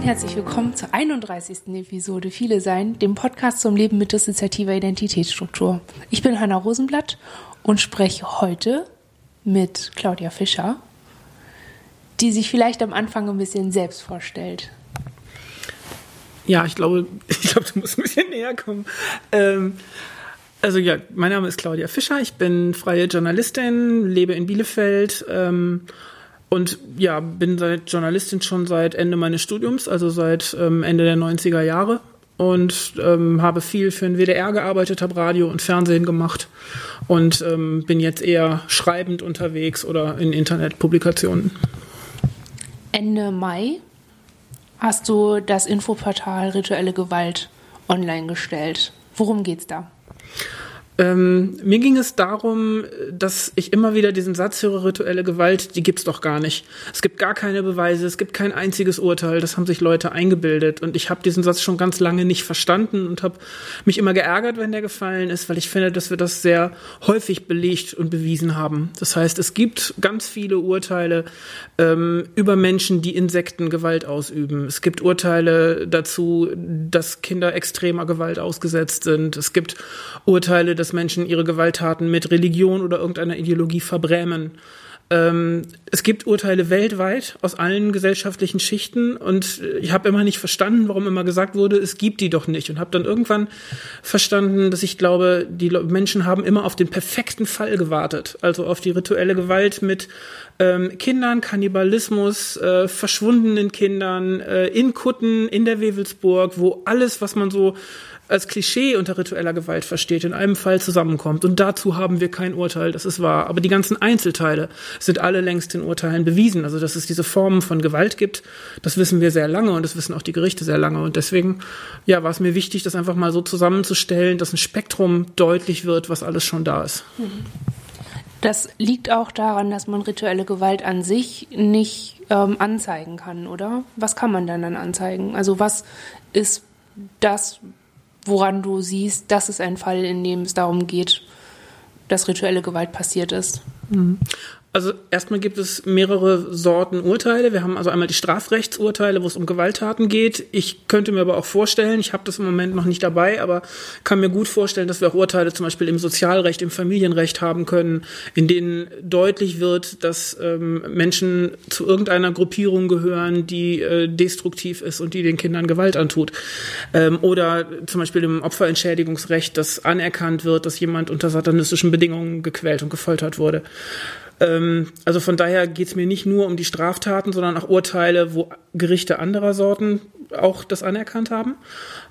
und herzlich willkommen zur 31. Episode Viele Sein, dem Podcast zum Leben mit dissoziativer Identitätsstruktur. Ich bin Hanna Rosenblatt und spreche heute mit Claudia Fischer, die sich vielleicht am Anfang ein bisschen selbst vorstellt. Ja, ich glaube, ich glaube, du musst ein bisschen näher kommen. Ähm, also ja, mein Name ist Claudia Fischer, ich bin freie Journalistin, lebe in Bielefeld ähm, und ja, bin seit Journalistin schon seit Ende meines Studiums, also seit ähm, Ende der 90er Jahre und ähm, habe viel für den WDR gearbeitet, habe Radio und Fernsehen gemacht und ähm, bin jetzt eher schreibend unterwegs oder in Internetpublikationen. Ende Mai hast du das Infoportal Rituelle Gewalt online gestellt. Worum geht's da? Ähm, mir ging es darum, dass ich immer wieder diesen Satz höre, rituelle Gewalt, die gibt's doch gar nicht. Es gibt gar keine Beweise, es gibt kein einziges Urteil, das haben sich Leute eingebildet. Und ich habe diesen Satz schon ganz lange nicht verstanden und habe mich immer geärgert, wenn der gefallen ist, weil ich finde, dass wir das sehr häufig belegt und bewiesen haben. Das heißt, es gibt ganz viele Urteile ähm, über Menschen, die Insekten Gewalt ausüben. Es gibt Urteile dazu, dass Kinder extremer Gewalt ausgesetzt sind. Es gibt Urteile, dass Menschen ihre Gewalttaten mit Religion oder irgendeiner Ideologie verbrämen. Ähm, es gibt Urteile weltweit aus allen gesellschaftlichen Schichten und ich habe immer nicht verstanden, warum immer gesagt wurde, es gibt die doch nicht und habe dann irgendwann verstanden, dass ich glaube, die Menschen haben immer auf den perfekten Fall gewartet, also auf die rituelle Gewalt mit ähm, Kindern, Kannibalismus, äh, verschwundenen Kindern, äh, in Kutten, in der Wewelsburg, wo alles, was man so als Klischee unter ritueller Gewalt versteht, in einem Fall zusammenkommt. Und dazu haben wir kein Urteil, das ist wahr. Aber die ganzen Einzelteile sind alle längst in Urteilen bewiesen. Also, dass es diese Formen von Gewalt gibt, das wissen wir sehr lange und das wissen auch die Gerichte sehr lange. Und deswegen, ja, war es mir wichtig, das einfach mal so zusammenzustellen, dass ein Spektrum deutlich wird, was alles schon da ist. Das liegt auch daran, dass man rituelle Gewalt an sich nicht ähm, anzeigen kann, oder? Was kann man dann dann anzeigen? Also was ist das, woran du siehst, das ist ein Fall, in dem es darum geht, dass rituelle Gewalt passiert ist? Also erstmal gibt es mehrere Sorten Urteile. Wir haben also einmal die Strafrechtsurteile, wo es um Gewalttaten geht. Ich könnte mir aber auch vorstellen, ich habe das im Moment noch nicht dabei, aber kann mir gut vorstellen, dass wir auch Urteile zum Beispiel im Sozialrecht, im Familienrecht haben können, in denen deutlich wird, dass ähm, Menschen zu irgendeiner Gruppierung gehören, die äh, destruktiv ist und die den Kindern Gewalt antut. Ähm, oder zum Beispiel im Opferentschädigungsrecht, dass anerkannt wird, dass jemand unter satanistischen Bedingungen gequält und gefoltert wurde. Ähm, also von daher geht es mir nicht nur um die Straftaten, sondern auch Urteile, wo Gerichte anderer Sorten auch das anerkannt haben.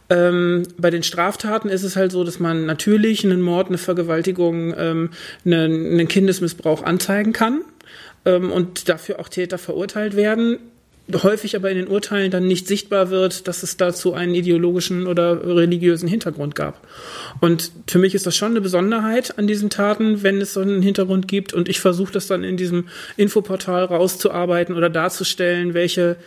Ähm, bei den Straftaten ist es halt so, dass man natürlich einen Mord, eine Vergewaltigung, ähm, einen, einen Kindesmissbrauch anzeigen kann ähm, und dafür auch Täter verurteilt werden häufig aber in den Urteilen dann nicht sichtbar wird, dass es dazu einen ideologischen oder religiösen Hintergrund gab. Und für mich ist das schon eine Besonderheit an diesen Taten, wenn es so einen Hintergrund gibt. Und ich versuche das dann in diesem Infoportal rauszuarbeiten oder darzustellen, welche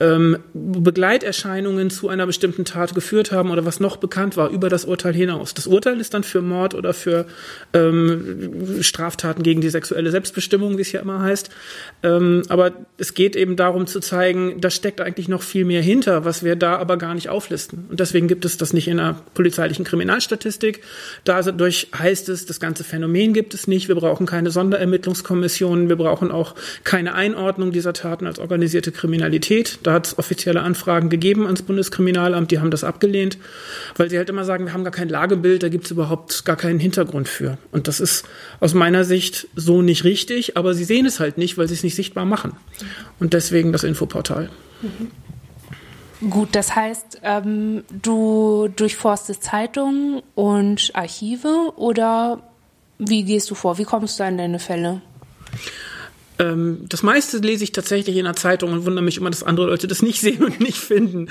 ähm, Begleiterscheinungen zu einer bestimmten Tat geführt haben oder was noch bekannt war über das Urteil hinaus. Das Urteil ist dann für Mord oder für ähm, Straftaten gegen die sexuelle Selbstbestimmung, wie es ja immer heißt. Ähm, aber es geht eben darum zu zeigen, da steckt eigentlich noch viel mehr hinter, was wir da aber gar nicht auflisten. Und deswegen gibt es das nicht in einer polizeilichen Kriminalstatistik. Dadurch heißt es, das ganze Phänomen gibt es nicht. Wir brauchen keine Sonderermittlungskommissionen. Wir brauchen auch keine Einordnung dieser Taten als organisierte Kriminalität. Da hat es offizielle Anfragen gegeben ans Bundeskriminalamt, die haben das abgelehnt, weil sie halt immer sagen, wir haben gar kein Lagebild, da gibt es überhaupt gar keinen Hintergrund für. Und das ist aus meiner Sicht so nicht richtig, aber sie sehen es halt nicht, weil sie es nicht sichtbar machen. Und deswegen das Infoportal. Mhm. Gut, das heißt, ähm, du durchforstest Zeitungen und Archive oder wie gehst du vor? Wie kommst du an deine Fälle? Ähm, das meiste lese ich tatsächlich in der Zeitung und wundere mich immer, dass andere Leute das nicht sehen und nicht finden.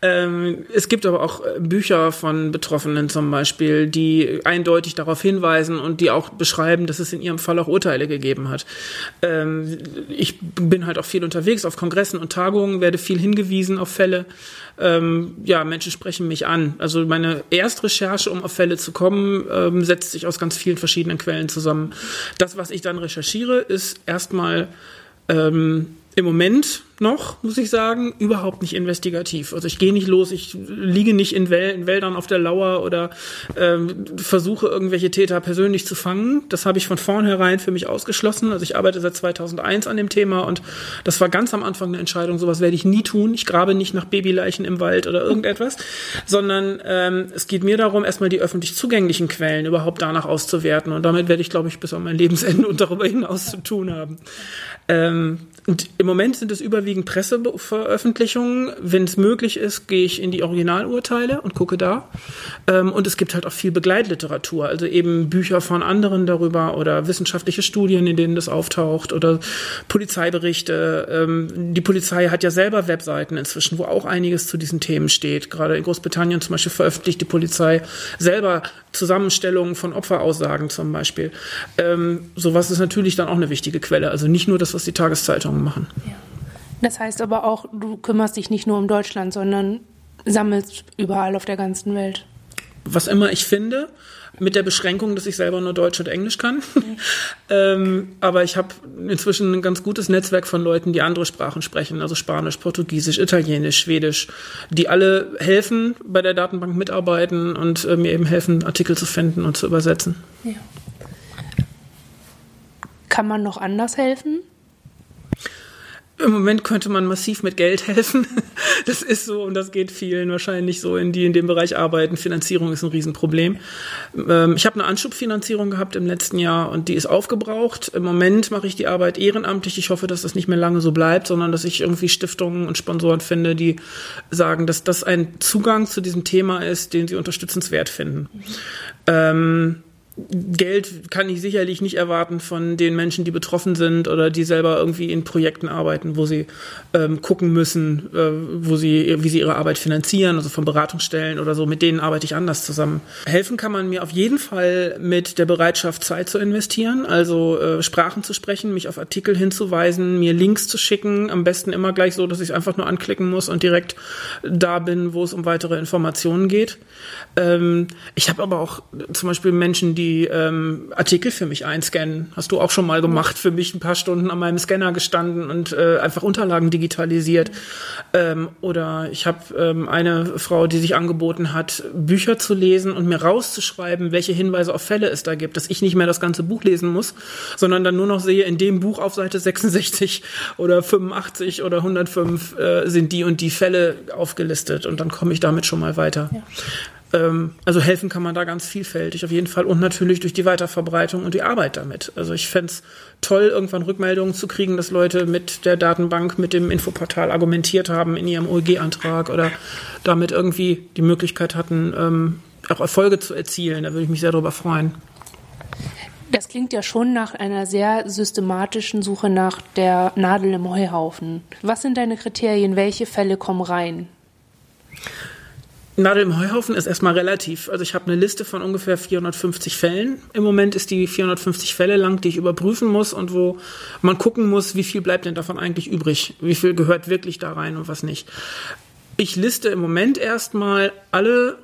Ähm, es gibt aber auch äh, Bücher von Betroffenen zum Beispiel, die eindeutig darauf hinweisen und die auch beschreiben, dass es in ihrem Fall auch Urteile gegeben hat. Ähm, ich bin halt auch viel unterwegs auf Kongressen und Tagungen, werde viel hingewiesen auf Fälle ähm, ja, Menschen sprechen mich an. Also meine Erstrecherche, um auf Fälle zu kommen, ähm, setzt sich aus ganz vielen verschiedenen Quellen zusammen. Das, was ich dann recherchiere, ist erstmal ähm, im Moment noch, muss ich sagen, überhaupt nicht investigativ. Also ich gehe nicht los, ich liege nicht in, Wäl in Wäldern auf der Lauer oder ähm, versuche irgendwelche Täter persönlich zu fangen. Das habe ich von vornherein für mich ausgeschlossen. Also ich arbeite seit 2001 an dem Thema und das war ganz am Anfang eine Entscheidung, sowas werde ich nie tun. Ich grabe nicht nach Babyleichen im Wald oder irgendetwas, sondern ähm, es geht mir darum, erstmal die öffentlich zugänglichen Quellen überhaupt danach auszuwerten und damit werde ich, glaube ich, bis an mein Lebensende und darüber hinaus zu tun haben. Ähm, und im Moment sind es überwiegend Presseveröffentlichungen. Wenn es möglich ist, gehe ich in die Originalurteile und gucke da. Ähm, und es gibt halt auch viel Begleitliteratur, also eben Bücher von anderen darüber oder wissenschaftliche Studien, in denen das auftaucht oder Polizeiberichte. Ähm, die Polizei hat ja selber Webseiten inzwischen, wo auch einiges zu diesen Themen steht. Gerade in Großbritannien zum Beispiel veröffentlicht die Polizei selber Zusammenstellungen von Opferaussagen zum Beispiel. Ähm, sowas ist natürlich dann auch eine wichtige Quelle. Also nicht nur das, was die Tageszeitungen machen. Ja. Das heißt aber auch, du kümmerst dich nicht nur um Deutschland, sondern sammelst überall auf der ganzen Welt. Was immer ich finde, mit der Beschränkung, dass ich selber nur Deutsch und Englisch kann. Mhm. ähm, aber ich habe inzwischen ein ganz gutes Netzwerk von Leuten, die andere Sprachen sprechen, also Spanisch, Portugiesisch, Italienisch, Schwedisch, die alle helfen, bei der Datenbank mitarbeiten und äh, mir eben helfen, Artikel zu finden und zu übersetzen. Ja. Kann man noch anders helfen? Im Moment könnte man massiv mit Geld helfen. Das ist so und das geht vielen wahrscheinlich so, in die in dem Bereich arbeiten. Finanzierung ist ein Riesenproblem. Ähm, ich habe eine Anschubfinanzierung gehabt im letzten Jahr und die ist aufgebraucht. Im Moment mache ich die Arbeit ehrenamtlich. Ich hoffe, dass das nicht mehr lange so bleibt, sondern dass ich irgendwie Stiftungen und Sponsoren finde, die sagen, dass das ein Zugang zu diesem Thema ist, den sie unterstützenswert finden. Mhm. Ähm, Geld kann ich sicherlich nicht erwarten von den Menschen, die betroffen sind oder die selber irgendwie in Projekten arbeiten, wo sie ähm, gucken müssen, äh, wo sie, wie sie ihre Arbeit finanzieren, also von Beratungsstellen oder so. Mit denen arbeite ich anders zusammen. Helfen kann man mir auf jeden Fall mit der Bereitschaft, Zeit zu investieren, also äh, Sprachen zu sprechen, mich auf Artikel hinzuweisen, mir Links zu schicken. Am besten immer gleich so, dass ich einfach nur anklicken muss und direkt da bin, wo es um weitere Informationen geht. Ähm, ich habe aber auch zum Beispiel Menschen, die die ähm, Artikel für mich einscannen. Hast du auch schon mal gemacht, für mich ein paar Stunden an meinem Scanner gestanden und äh, einfach Unterlagen digitalisiert. Ähm, oder ich habe ähm, eine Frau, die sich angeboten hat, Bücher zu lesen und mir rauszuschreiben, welche Hinweise auf Fälle es da gibt, dass ich nicht mehr das ganze Buch lesen muss, sondern dann nur noch sehe, in dem Buch auf Seite 66 oder 85 oder 105 äh, sind die und die Fälle aufgelistet und dann komme ich damit schon mal weiter. Ja. Ähm, also helfen kann man da ganz vielfältig auf jeden Fall und natürlich durch die Weiterverbreitung und die Arbeit damit. Also ich fände es toll, irgendwann Rückmeldungen zu kriegen, dass Leute mit der Datenbank, mit dem Infoportal argumentiert haben in ihrem OEG-Antrag oder damit irgendwie die Möglichkeit hatten, ähm, auch Erfolge zu erzielen. Da würde ich mich sehr darüber freuen. Das klingt ja schon nach einer sehr systematischen Suche nach der Nadel im Heuhaufen. Was sind deine Kriterien? Welche Fälle kommen rein? Nadel im Heuhaufen ist erstmal relativ. Also ich habe eine Liste von ungefähr 450 Fällen. Im Moment ist die 450 Fälle lang, die ich überprüfen muss und wo man gucken muss, wie viel bleibt denn davon eigentlich übrig? Wie viel gehört wirklich da rein und was nicht? Ich liste im Moment erstmal alle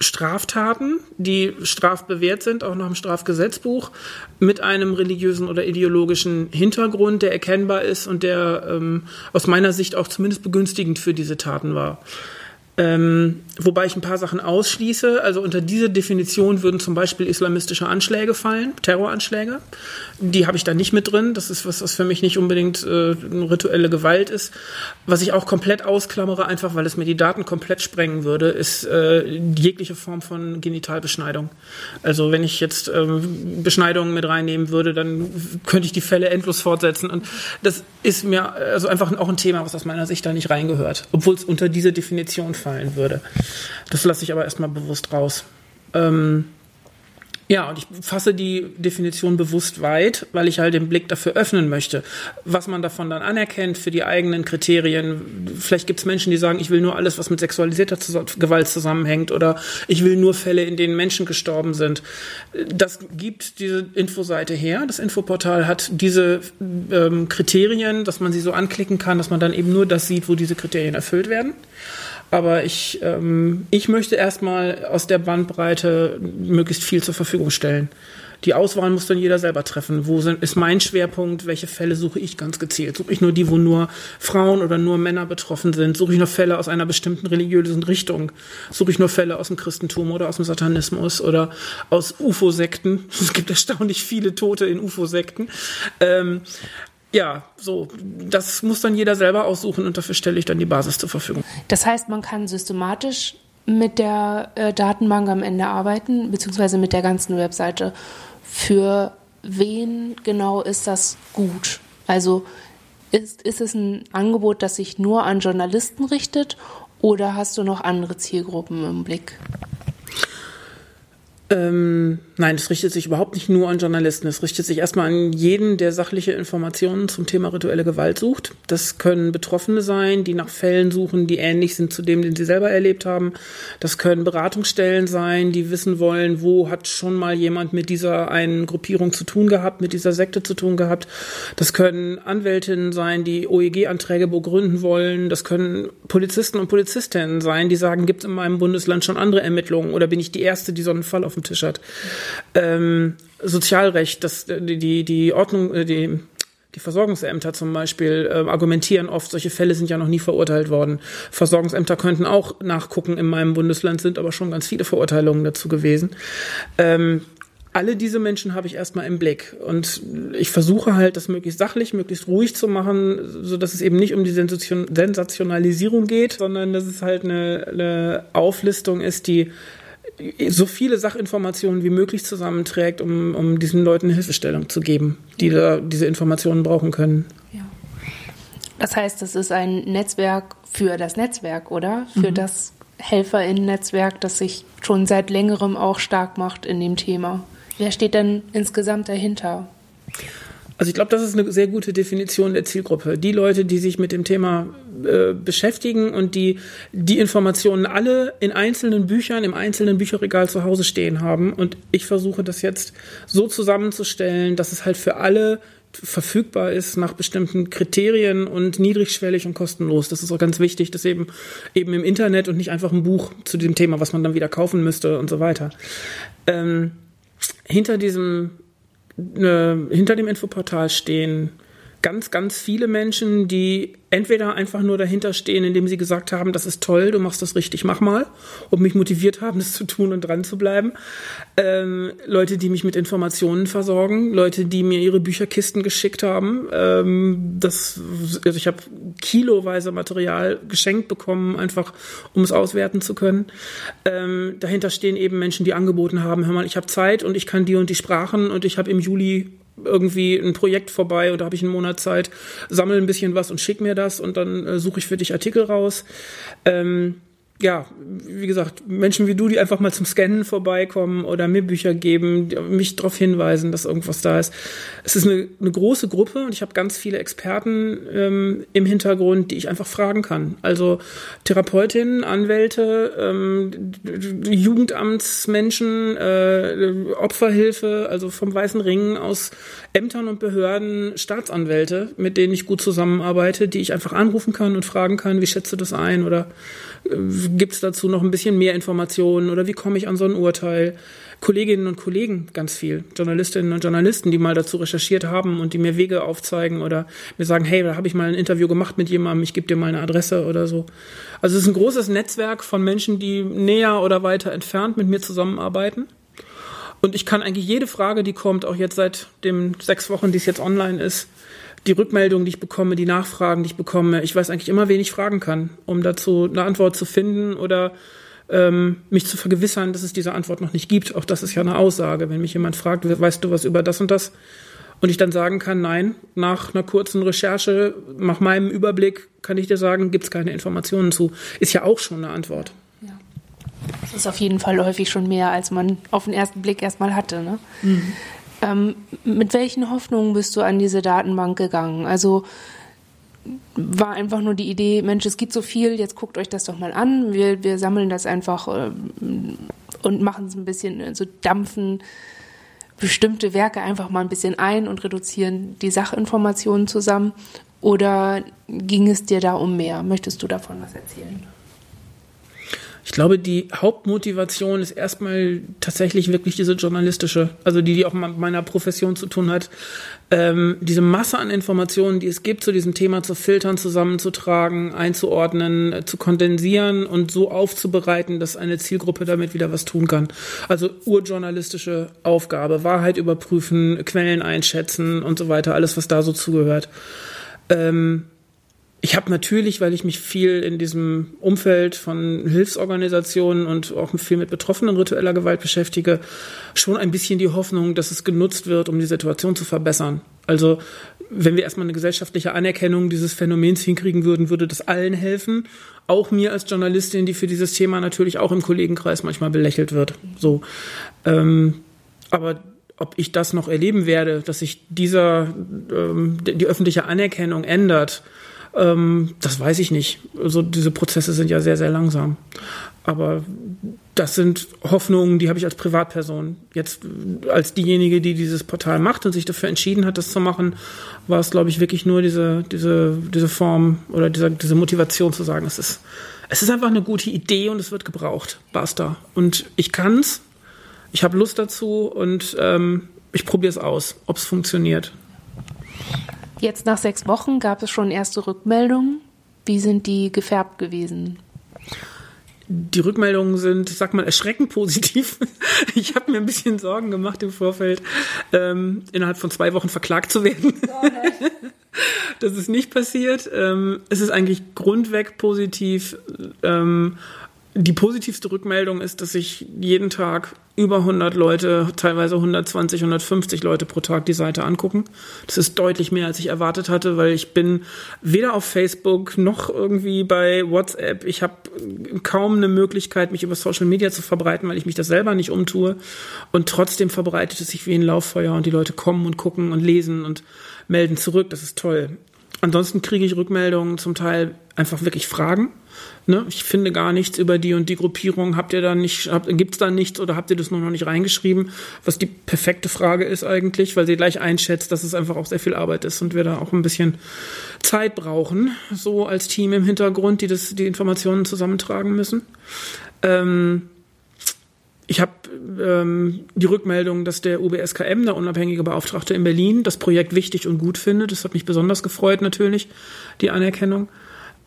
Straftaten, die strafbewehrt sind, auch nach dem Strafgesetzbuch, mit einem religiösen oder ideologischen Hintergrund, der erkennbar ist und der ähm, aus meiner Sicht auch zumindest begünstigend für diese Taten war. Ähm, wobei ich ein paar Sachen ausschließe. Also unter diese Definition würden zum Beispiel islamistische Anschläge fallen, Terroranschläge. Die habe ich da nicht mit drin. Das ist was, was für mich nicht unbedingt äh, eine rituelle Gewalt ist. Was ich auch komplett ausklammere, einfach weil es mir die Daten komplett sprengen würde, ist äh, jegliche Form von Genitalbeschneidung. Also wenn ich jetzt ähm, Beschneidungen mit reinnehmen würde, dann könnte ich die Fälle endlos fortsetzen. Und das ist mir also einfach auch ein Thema, was aus meiner Sicht da nicht reingehört, obwohl es unter diese Definition fallen würde. Das lasse ich aber erstmal bewusst raus. Ähm, ja, und ich fasse die Definition bewusst weit, weil ich halt den Blick dafür öffnen möchte, was man davon dann anerkennt für die eigenen Kriterien. Vielleicht gibt es Menschen, die sagen, ich will nur alles, was mit sexualisierter Gewalt zusammenhängt oder ich will nur Fälle, in denen Menschen gestorben sind. Das gibt diese Infoseite her. Das Infoportal hat diese ähm, Kriterien, dass man sie so anklicken kann, dass man dann eben nur das sieht, wo diese Kriterien erfüllt werden. Aber ich, ähm, ich möchte erstmal aus der Bandbreite möglichst viel zur Verfügung stellen. Die Auswahl muss dann jeder selber treffen. Wo sind, ist mein Schwerpunkt? Welche Fälle suche ich ganz gezielt? Suche ich nur die, wo nur Frauen oder nur Männer betroffen sind? Suche ich nur Fälle aus einer bestimmten religiösen Richtung? Suche ich nur Fälle aus dem Christentum oder aus dem Satanismus oder aus UFO-Sekten? Es gibt erstaunlich viele Tote in UFO-Sekten. Ähm, ja, so, das muss dann jeder selber aussuchen und dafür stelle ich dann die Basis zur Verfügung. Das heißt, man kann systematisch mit der äh, Datenbank am Ende arbeiten, beziehungsweise mit der ganzen Webseite. Für wen genau ist das gut? Also ist, ist es ein Angebot, das sich nur an Journalisten richtet oder hast du noch andere Zielgruppen im Blick? Ähm, nein, es richtet sich überhaupt nicht nur an Journalisten. Es richtet sich erstmal an jeden, der sachliche Informationen zum Thema rituelle Gewalt sucht. Das können Betroffene sein, die nach Fällen suchen, die ähnlich sind zu dem, den sie selber erlebt haben. Das können Beratungsstellen sein, die wissen wollen, wo hat schon mal jemand mit dieser einen Gruppierung zu tun gehabt, mit dieser Sekte zu tun gehabt. Das können Anwältinnen sein, die OEG-Anträge begründen wollen. Das können Polizisten und Polizistinnen sein, die sagen, gibt es in meinem Bundesland schon andere Ermittlungen oder bin ich die Erste, die so einen Fall auf dem Tisch hat. Ähm, Sozialrecht, das, die, die, die Ordnung, äh, die, die Versorgungsämter zum Beispiel äh, argumentieren oft, solche Fälle sind ja noch nie verurteilt worden. Versorgungsämter könnten auch nachgucken, in meinem Bundesland sind aber schon ganz viele Verurteilungen dazu gewesen. Ähm, alle diese Menschen habe ich erstmal im Blick und ich versuche halt, das möglichst sachlich, möglichst ruhig zu machen, so dass es eben nicht um die Sensationalisierung geht, sondern dass es halt eine, eine Auflistung ist, die so viele Sachinformationen wie möglich zusammenträgt, um, um diesen Leuten Hilfestellung zu geben, die da diese Informationen brauchen können. Ja. Das heißt, es ist ein Netzwerk für das Netzwerk, oder? Für mhm. das HelferInnen-Netzwerk, das sich schon seit längerem auch stark macht in dem Thema. Wer steht denn insgesamt dahinter? Also ich glaube, das ist eine sehr gute Definition der Zielgruppe. Die Leute, die sich mit dem Thema äh, beschäftigen und die die Informationen alle in einzelnen Büchern, im einzelnen Bücherregal zu Hause stehen haben. Und ich versuche das jetzt so zusammenzustellen, dass es halt für alle verfügbar ist nach bestimmten Kriterien und niedrigschwellig und kostenlos. Das ist auch ganz wichtig, dass eben eben im Internet und nicht einfach ein Buch zu dem Thema, was man dann wieder kaufen müsste und so weiter. Ähm, hinter diesem hinter dem Infoportal stehen ganz, ganz viele Menschen, die entweder einfach nur dahinter stehen, indem sie gesagt haben, das ist toll, du machst das richtig, mach mal, und mich motiviert haben, das zu tun und dran zu bleiben. Ähm, Leute, die mich mit Informationen versorgen, Leute, die mir ihre Bücherkisten geschickt haben. Ähm, das, also ich habe kiloweise Material geschenkt bekommen, einfach um es auswerten zu können. Ähm, dahinter stehen eben Menschen, die angeboten haben, hör mal, ich habe Zeit und ich kann die und die Sprachen und ich habe im Juli irgendwie ein Projekt vorbei oder habe ich einen Monat Zeit, sammle ein bisschen was und schick mir das und dann äh, suche ich für dich Artikel raus. Ähm, ja, wie gesagt, Menschen wie du, die einfach mal zum Scannen vorbeikommen oder mir Bücher geben, mich darauf hinweisen, dass irgendwas da ist. Es ist eine, eine große Gruppe und ich habe ganz viele Experten ähm, im Hintergrund, die ich einfach fragen kann. Also Therapeutinnen, Anwälte, ähm, Jugendamtsmenschen, äh, Opferhilfe, also vom Weißen Ring aus Ämtern und Behörden, Staatsanwälte, mit denen ich gut zusammenarbeite, die ich einfach anrufen kann und fragen kann, wie schätzt du das ein oder Gibt es dazu noch ein bisschen mehr Informationen oder wie komme ich an so ein Urteil? Kolleginnen und Kollegen ganz viel, Journalistinnen und Journalisten, die mal dazu recherchiert haben und die mir Wege aufzeigen oder mir sagen, hey, da habe ich mal ein Interview gemacht mit jemandem, ich gebe dir mal eine Adresse oder so. Also es ist ein großes Netzwerk von Menschen, die näher oder weiter entfernt mit mir zusammenarbeiten. Und ich kann eigentlich jede Frage, die kommt, auch jetzt seit den sechs Wochen, die es jetzt online ist, die Rückmeldungen, die ich bekomme, die Nachfragen, die ich bekomme, ich weiß eigentlich immer, wen ich fragen kann, um dazu eine Antwort zu finden oder ähm, mich zu vergewissern, dass es diese Antwort noch nicht gibt. Auch das ist ja eine Aussage. Wenn mich jemand fragt, weißt du was über das und das? Und ich dann sagen kann, nein, nach einer kurzen Recherche, nach meinem Überblick kann ich dir sagen, gibt es keine Informationen zu. Ist ja auch schon eine Antwort. Ja. Das ist auf jeden Fall häufig schon mehr, als man auf den ersten Blick erstmal hatte. Ne? Mhm. Ähm, mit welchen Hoffnungen bist du an diese Datenbank gegangen? Also war einfach nur die Idee, Mensch, es gibt so viel, jetzt guckt euch das doch mal an. Wir, wir sammeln das einfach äh, und machen es ein bisschen, so also dampfen bestimmte Werke einfach mal ein bisschen ein und reduzieren die Sachinformationen zusammen. Oder ging es dir da um mehr? Möchtest du davon was erzählen? Ich glaube, die Hauptmotivation ist erstmal tatsächlich wirklich diese journalistische, also die, die auch mit meiner Profession zu tun hat. Ähm, diese Masse an Informationen, die es gibt zu diesem Thema zu filtern, zusammenzutragen, einzuordnen, äh, zu kondensieren und so aufzubereiten, dass eine Zielgruppe damit wieder was tun kann. Also urjournalistische Aufgabe, Wahrheit überprüfen, Quellen einschätzen und so weiter, alles, was da so zugehört. Ähm, ich habe natürlich, weil ich mich viel in diesem Umfeld von Hilfsorganisationen und auch viel mit Betroffenen ritueller Gewalt beschäftige, schon ein bisschen die Hoffnung, dass es genutzt wird, um die Situation zu verbessern. Also wenn wir erstmal eine gesellschaftliche Anerkennung dieses Phänomens hinkriegen würden, würde das allen helfen. Auch mir als Journalistin, die für dieses Thema natürlich auch im Kollegenkreis manchmal belächelt wird. So, ähm, aber ob ich das noch erleben werde, dass sich dieser ähm, die öffentliche Anerkennung ändert, ähm, das weiß ich nicht. Also diese Prozesse sind ja sehr, sehr langsam. Aber das sind Hoffnungen, die habe ich als Privatperson. Jetzt als diejenige, die dieses Portal macht und sich dafür entschieden hat, das zu machen, war es, glaube ich, wirklich nur diese, diese, diese Form oder diese, diese Motivation zu sagen, es ist, es ist einfach eine gute Idee und es wird gebraucht. Basta. Und ich kann's. Ich habe Lust dazu und ähm, ich probiere es aus, ob es funktioniert. Jetzt nach sechs Wochen gab es schon erste Rückmeldungen. Wie sind die gefärbt gewesen? Die Rückmeldungen sind, ich sag mal, erschreckend positiv. Ich habe mir ein bisschen Sorgen gemacht im Vorfeld, ähm, innerhalb von zwei Wochen verklagt zu werden. Das ist nicht passiert. Ähm, es ist eigentlich grundweg positiv. Ähm, die positivste Rückmeldung ist, dass sich jeden Tag über 100 Leute, teilweise 120, 150 Leute pro Tag die Seite angucken. Das ist deutlich mehr, als ich erwartet hatte, weil ich bin weder auf Facebook noch irgendwie bei WhatsApp. Ich habe kaum eine Möglichkeit, mich über Social Media zu verbreiten, weil ich mich das selber nicht umtue. Und trotzdem verbreitet es sich wie ein Lauffeuer und die Leute kommen und gucken und lesen und melden zurück. Das ist toll. Ansonsten kriege ich Rückmeldungen, zum Teil einfach wirklich Fragen Ne? Ich finde gar nichts über die und die Gruppierung. Habt ihr da nicht, gibt es da nichts oder habt ihr das nur noch nicht reingeschrieben? Was die perfekte Frage ist eigentlich, weil sie gleich einschätzt, dass es einfach auch sehr viel Arbeit ist und wir da auch ein bisschen Zeit brauchen, so als Team im Hintergrund, die das, die Informationen zusammentragen müssen. Ähm, ich habe ähm, die Rückmeldung, dass der UBSKM, der unabhängige Beauftragte in Berlin, das Projekt wichtig und gut findet. Das hat mich besonders gefreut natürlich, die Anerkennung.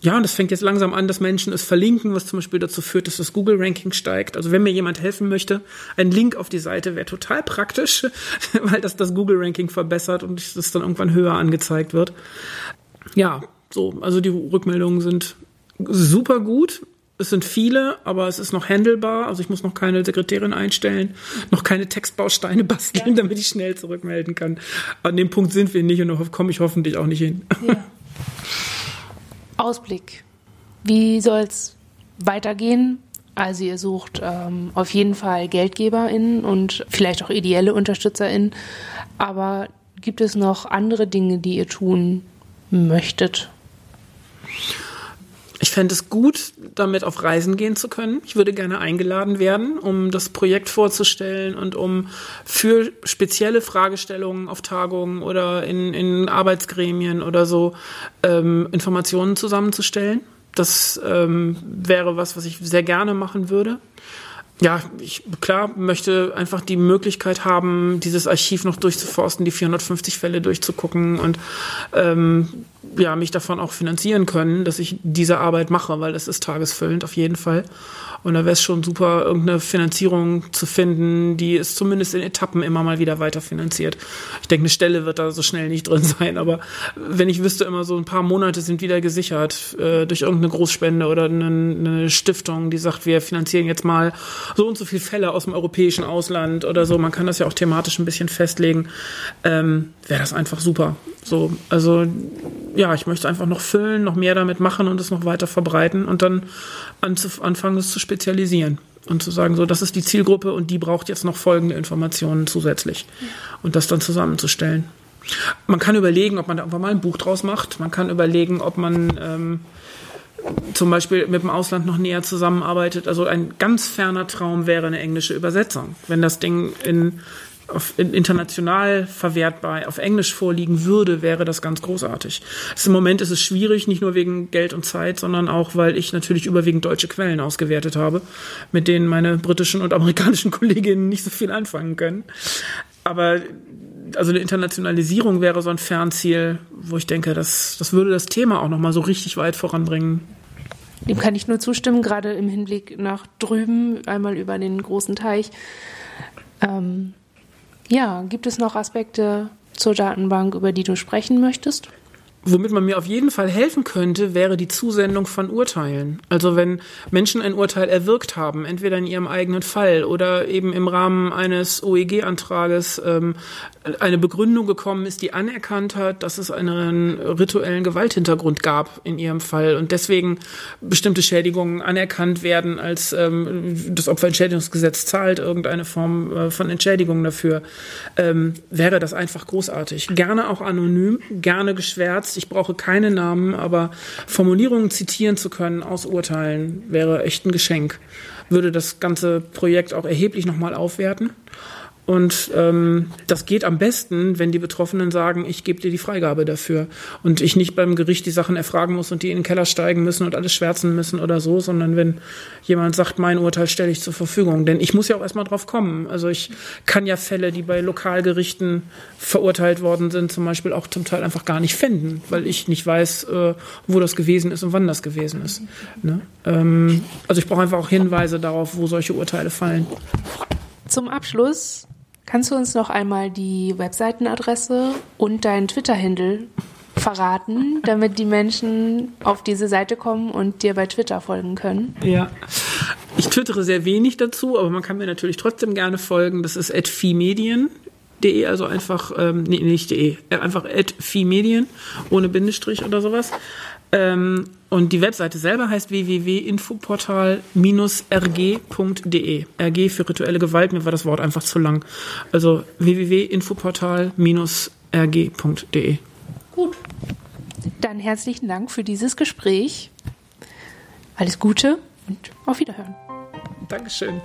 Ja, und das fängt jetzt langsam an, dass Menschen es verlinken, was zum Beispiel dazu führt, dass das Google-Ranking steigt. Also wenn mir jemand helfen möchte, ein Link auf die Seite wäre total praktisch, weil das das Google-Ranking verbessert und es dann irgendwann höher angezeigt wird. Ja, so, also die Rückmeldungen sind super gut. Es sind viele, aber es ist noch handelbar. Also ich muss noch keine Sekretärin einstellen, noch keine Textbausteine basteln, ja. damit ich schnell zurückmelden kann. An dem Punkt sind wir nicht und da komme ich hoffentlich auch nicht hin. Ja. Ausblick. Wie soll es weitergehen? Also ihr sucht ähm, auf jeden Fall GeldgeberInnen und vielleicht auch ideelle UnterstützerInnen. Aber gibt es noch andere Dinge, die ihr tun möchtet? Ich fände es gut, damit auf Reisen gehen zu können. Ich würde gerne eingeladen werden, um das Projekt vorzustellen und um für spezielle Fragestellungen auf Tagungen oder in, in Arbeitsgremien oder so ähm, Informationen zusammenzustellen. Das ähm, wäre was, was ich sehr gerne machen würde ja, ich klar möchte einfach die Möglichkeit haben, dieses Archiv noch durchzuforsten, die 450 Fälle durchzugucken und ähm, ja, mich davon auch finanzieren können, dass ich diese Arbeit mache, weil das ist tagesfüllend auf jeden Fall. Und da wäre es schon super, irgendeine Finanzierung zu finden, die es zumindest in Etappen immer mal wieder weiterfinanziert. Ich denke, eine Stelle wird da so schnell nicht drin sein, aber wenn ich wüsste, immer so ein paar Monate sind wieder gesichert äh, durch irgendeine Großspende oder eine, eine Stiftung, die sagt, wir finanzieren jetzt mal so und so viele Fälle aus dem europäischen Ausland oder so. Man kann das ja auch thematisch ein bisschen festlegen. Ähm, wäre das einfach super. So, also ja, ich möchte einfach noch füllen, noch mehr damit machen und es noch weiter verbreiten und dann anfangen, es zu spezialisieren und zu sagen, so, das ist die Zielgruppe und die braucht jetzt noch folgende Informationen zusätzlich und das dann zusammenzustellen. Man kann überlegen, ob man da irgendwann mal ein Buch draus macht. Man kann überlegen, ob man ähm, zum Beispiel mit dem Ausland noch näher zusammenarbeitet. Also ein ganz ferner Traum wäre eine englische Übersetzung. Wenn das Ding in auf international verwertbar auf Englisch vorliegen würde, wäre das ganz großartig. Also Im Moment ist es schwierig, nicht nur wegen Geld und Zeit, sondern auch, weil ich natürlich überwiegend deutsche Quellen ausgewertet habe, mit denen meine britischen und amerikanischen Kolleginnen nicht so viel anfangen können. Aber also eine Internationalisierung wäre so ein Fernziel, wo ich denke, das, das würde das Thema auch nochmal so richtig weit voranbringen. Dem kann ich nur zustimmen, gerade im Hinblick nach drüben, einmal über den großen Teich. Ähm, ja, gibt es noch Aspekte zur Datenbank, über die du sprechen möchtest? Womit man mir auf jeden Fall helfen könnte, wäre die Zusendung von Urteilen. Also wenn Menschen ein Urteil erwirkt haben, entweder in ihrem eigenen Fall oder eben im Rahmen eines OEG-Antrages ähm, eine Begründung gekommen ist, die anerkannt hat, dass es einen rituellen Gewalthintergrund gab in ihrem Fall und deswegen bestimmte Schädigungen anerkannt werden, als ähm, das Opferentschädigungsgesetz zahlt irgendeine Form äh, von Entschädigung dafür, ähm, wäre das einfach großartig. Gerne auch anonym, gerne geschwärzt ich brauche keine Namen, aber Formulierungen zitieren zu können aus Urteilen wäre echt ein Geschenk. Würde das ganze Projekt auch erheblich nochmal aufwerten. Und ähm, das geht am besten, wenn die Betroffenen sagen, ich gebe dir die Freigabe dafür. Und ich nicht beim Gericht die Sachen erfragen muss und die in den Keller steigen müssen und alles schwärzen müssen oder so, sondern wenn jemand sagt, mein Urteil stelle ich zur Verfügung. Denn ich muss ja auch erstmal drauf kommen. Also ich kann ja Fälle, die bei Lokalgerichten verurteilt worden sind, zum Beispiel auch zum Teil einfach gar nicht finden, weil ich nicht weiß, äh, wo das gewesen ist und wann das gewesen ist. Ne? Ähm, also ich brauche einfach auch Hinweise darauf, wo solche Urteile fallen. Zum Abschluss Kannst du uns noch einmal die Webseitenadresse und deinen Twitter-Handle verraten, damit die Menschen auf diese Seite kommen und dir bei Twitter folgen können? Ja. Ich twittere sehr wenig dazu, aber man kann mir natürlich trotzdem gerne folgen. Das ist @fimedien.de, also einfach ähm, nee, nicht de, äh, einfach @fimedien ohne Bindestrich oder sowas. Ähm, und die Webseite selber heißt www.infoportal-rg.de. RG für rituelle Gewalt, mir war das Wort einfach zu lang. Also www.infoportal-rg.de. Gut. Dann herzlichen Dank für dieses Gespräch. Alles Gute und auf Wiederhören. Dankeschön.